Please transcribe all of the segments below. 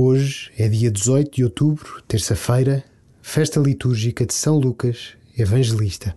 Hoje é dia 18 de outubro, terça-feira, festa litúrgica de São Lucas, Evangelista.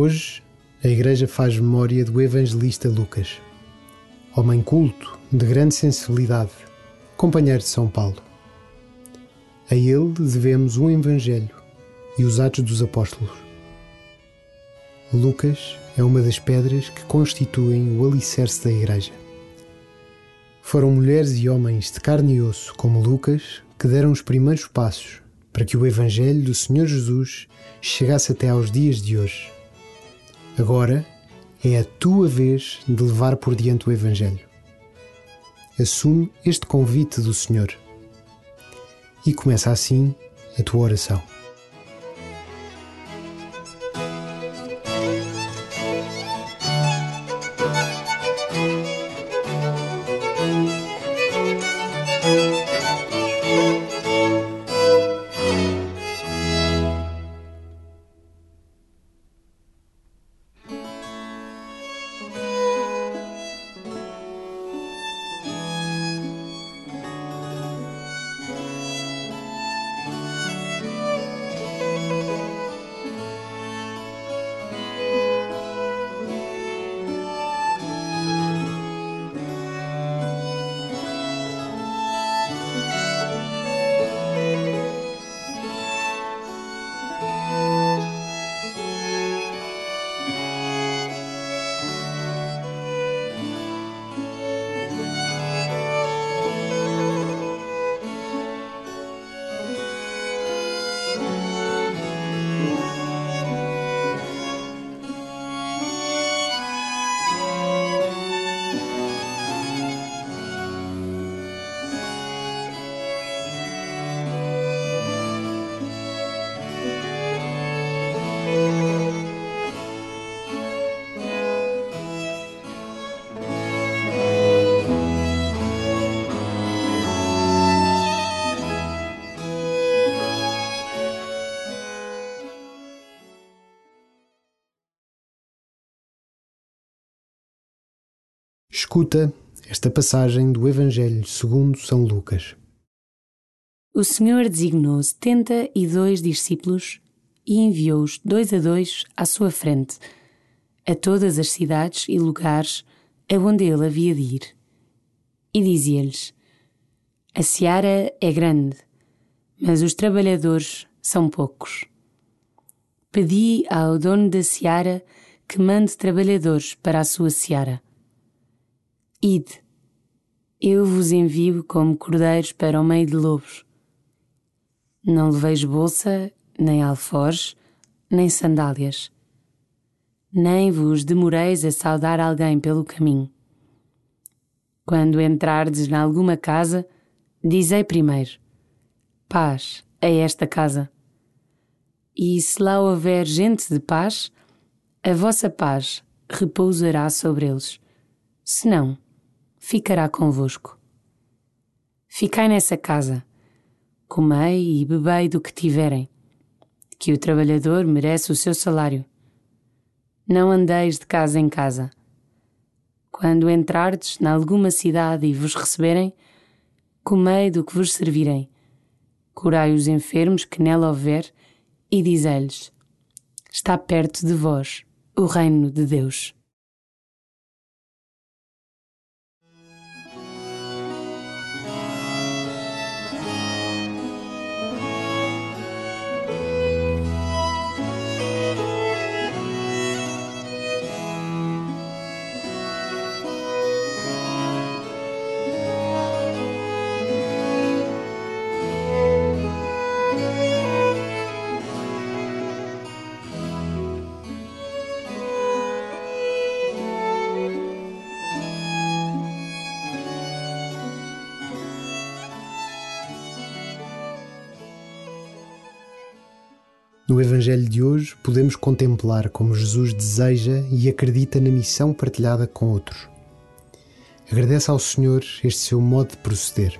Hoje, a Igreja faz memória do evangelista Lucas, homem culto, de grande sensibilidade, companheiro de São Paulo. A ele devemos um Evangelho e os Atos dos Apóstolos. Lucas é uma das pedras que constituem o alicerce da Igreja. Foram mulheres e homens de carne e osso, como Lucas, que deram os primeiros passos para que o Evangelho do Senhor Jesus chegasse até aos dias de hoje Agora é a tua vez de levar por diante o Evangelho. Assume este convite do Senhor e começa assim a tua oração. Escuta esta passagem do Evangelho segundo São Lucas. O Senhor designou setenta e dois discípulos e enviou-os dois a dois à sua frente, a todas as cidades e lugares aonde ele havia de ir. E dizia-lhes: A seara é grande, mas os trabalhadores são poucos. Pedi ao dono da seara que mande trabalhadores para a sua seara. Ide, eu vos envio como cordeiros para o meio de lobos. Não leveis bolsa, nem alforjes, nem sandálias. Nem vos demoreis a saudar alguém pelo caminho. Quando entrardes em alguma casa, dizei primeiro: Paz a esta casa. E se lá houver gente de paz, a vossa paz repousará sobre eles. Se não, ficará convosco. Ficai nessa casa, comei e bebei do que tiverem, que o trabalhador merece o seu salário. Não andeis de casa em casa. Quando entrardes em alguma cidade e vos receberem, comei do que vos servirei. Curai os enfermos que nela houver e dizei-lhes: Está perto de vós o reino de Deus. No Evangelho de hoje, podemos contemplar como Jesus deseja e acredita na missão partilhada com outros. Agradece ao Senhor este seu modo de proceder.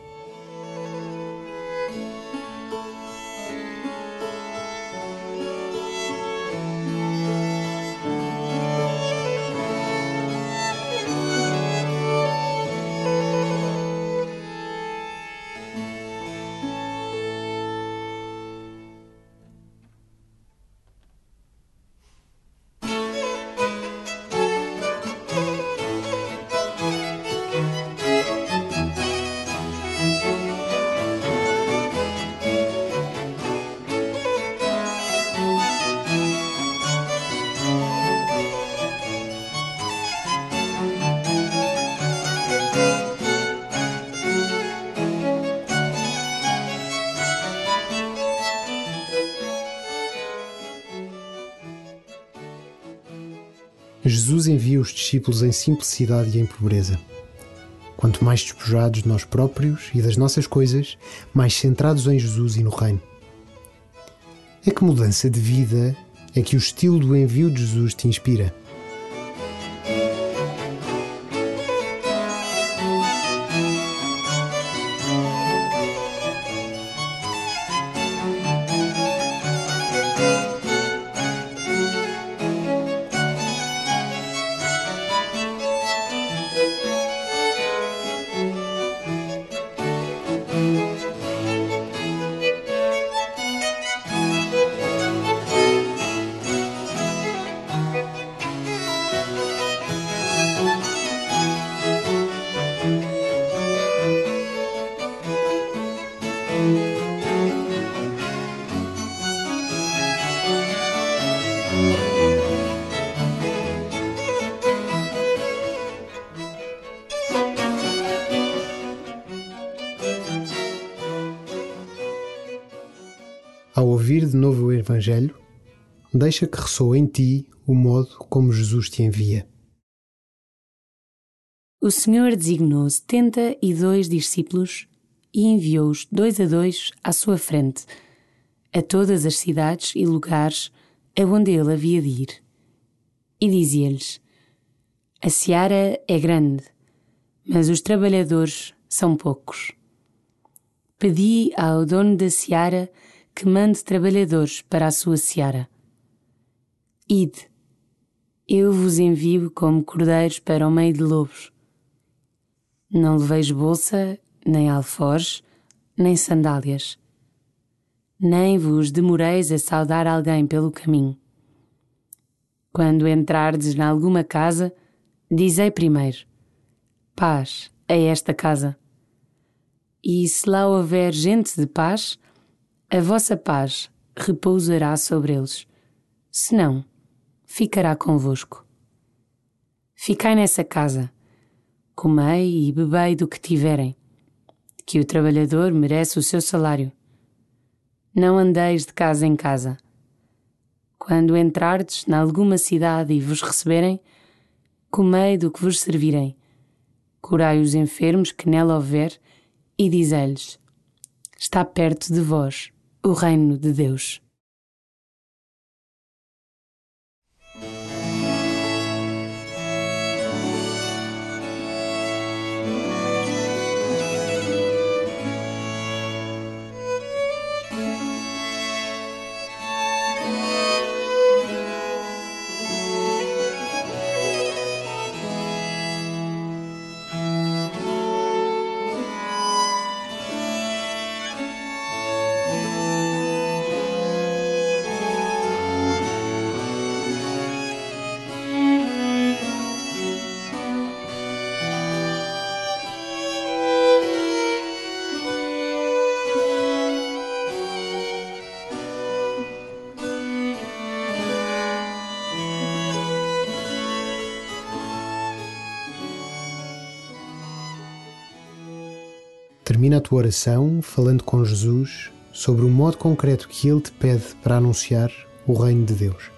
Jesus envia os discípulos em simplicidade e em pobreza. Quanto mais despojados de nós próprios e das nossas coisas, mais centrados em Jesus e no Reino. É que mudança de vida é que o estilo do envio de Jesus te inspira? Ao ouvir de novo o Evangelho, deixa que ressoe em ti o modo como Jesus te envia. O Senhor designou setenta e dois discípulos e enviou-os dois a dois à sua frente, a todas as cidades e lugares aonde ele havia de ir. E dizia-lhes: A seara é grande, mas os trabalhadores são poucos. Pedi ao dono da seara que mande trabalhadores para a sua seara. Ide, eu vos envio como cordeiros para o meio de lobos. Não leveis bolsa, nem alforjes, nem sandálias. Nem vos demoreis a saudar alguém pelo caminho. Quando entrardes em alguma casa, dizei primeiro: Paz a esta casa. E se lá houver gente de paz, a vossa paz repousará sobre eles, senão ficará convosco. Ficai nessa casa, comei e bebei do que tiverem, que o trabalhador merece o seu salário. Não andeis de casa em casa. Quando entrardes em alguma cidade e vos receberem, comei do que vos servirem, curai os enfermos que nela houver e dizei-lhes: Está perto de vós o reino de Deus. Termina a tua oração falando com Jesus sobre o modo concreto que ele te pede para anunciar o reino de Deus.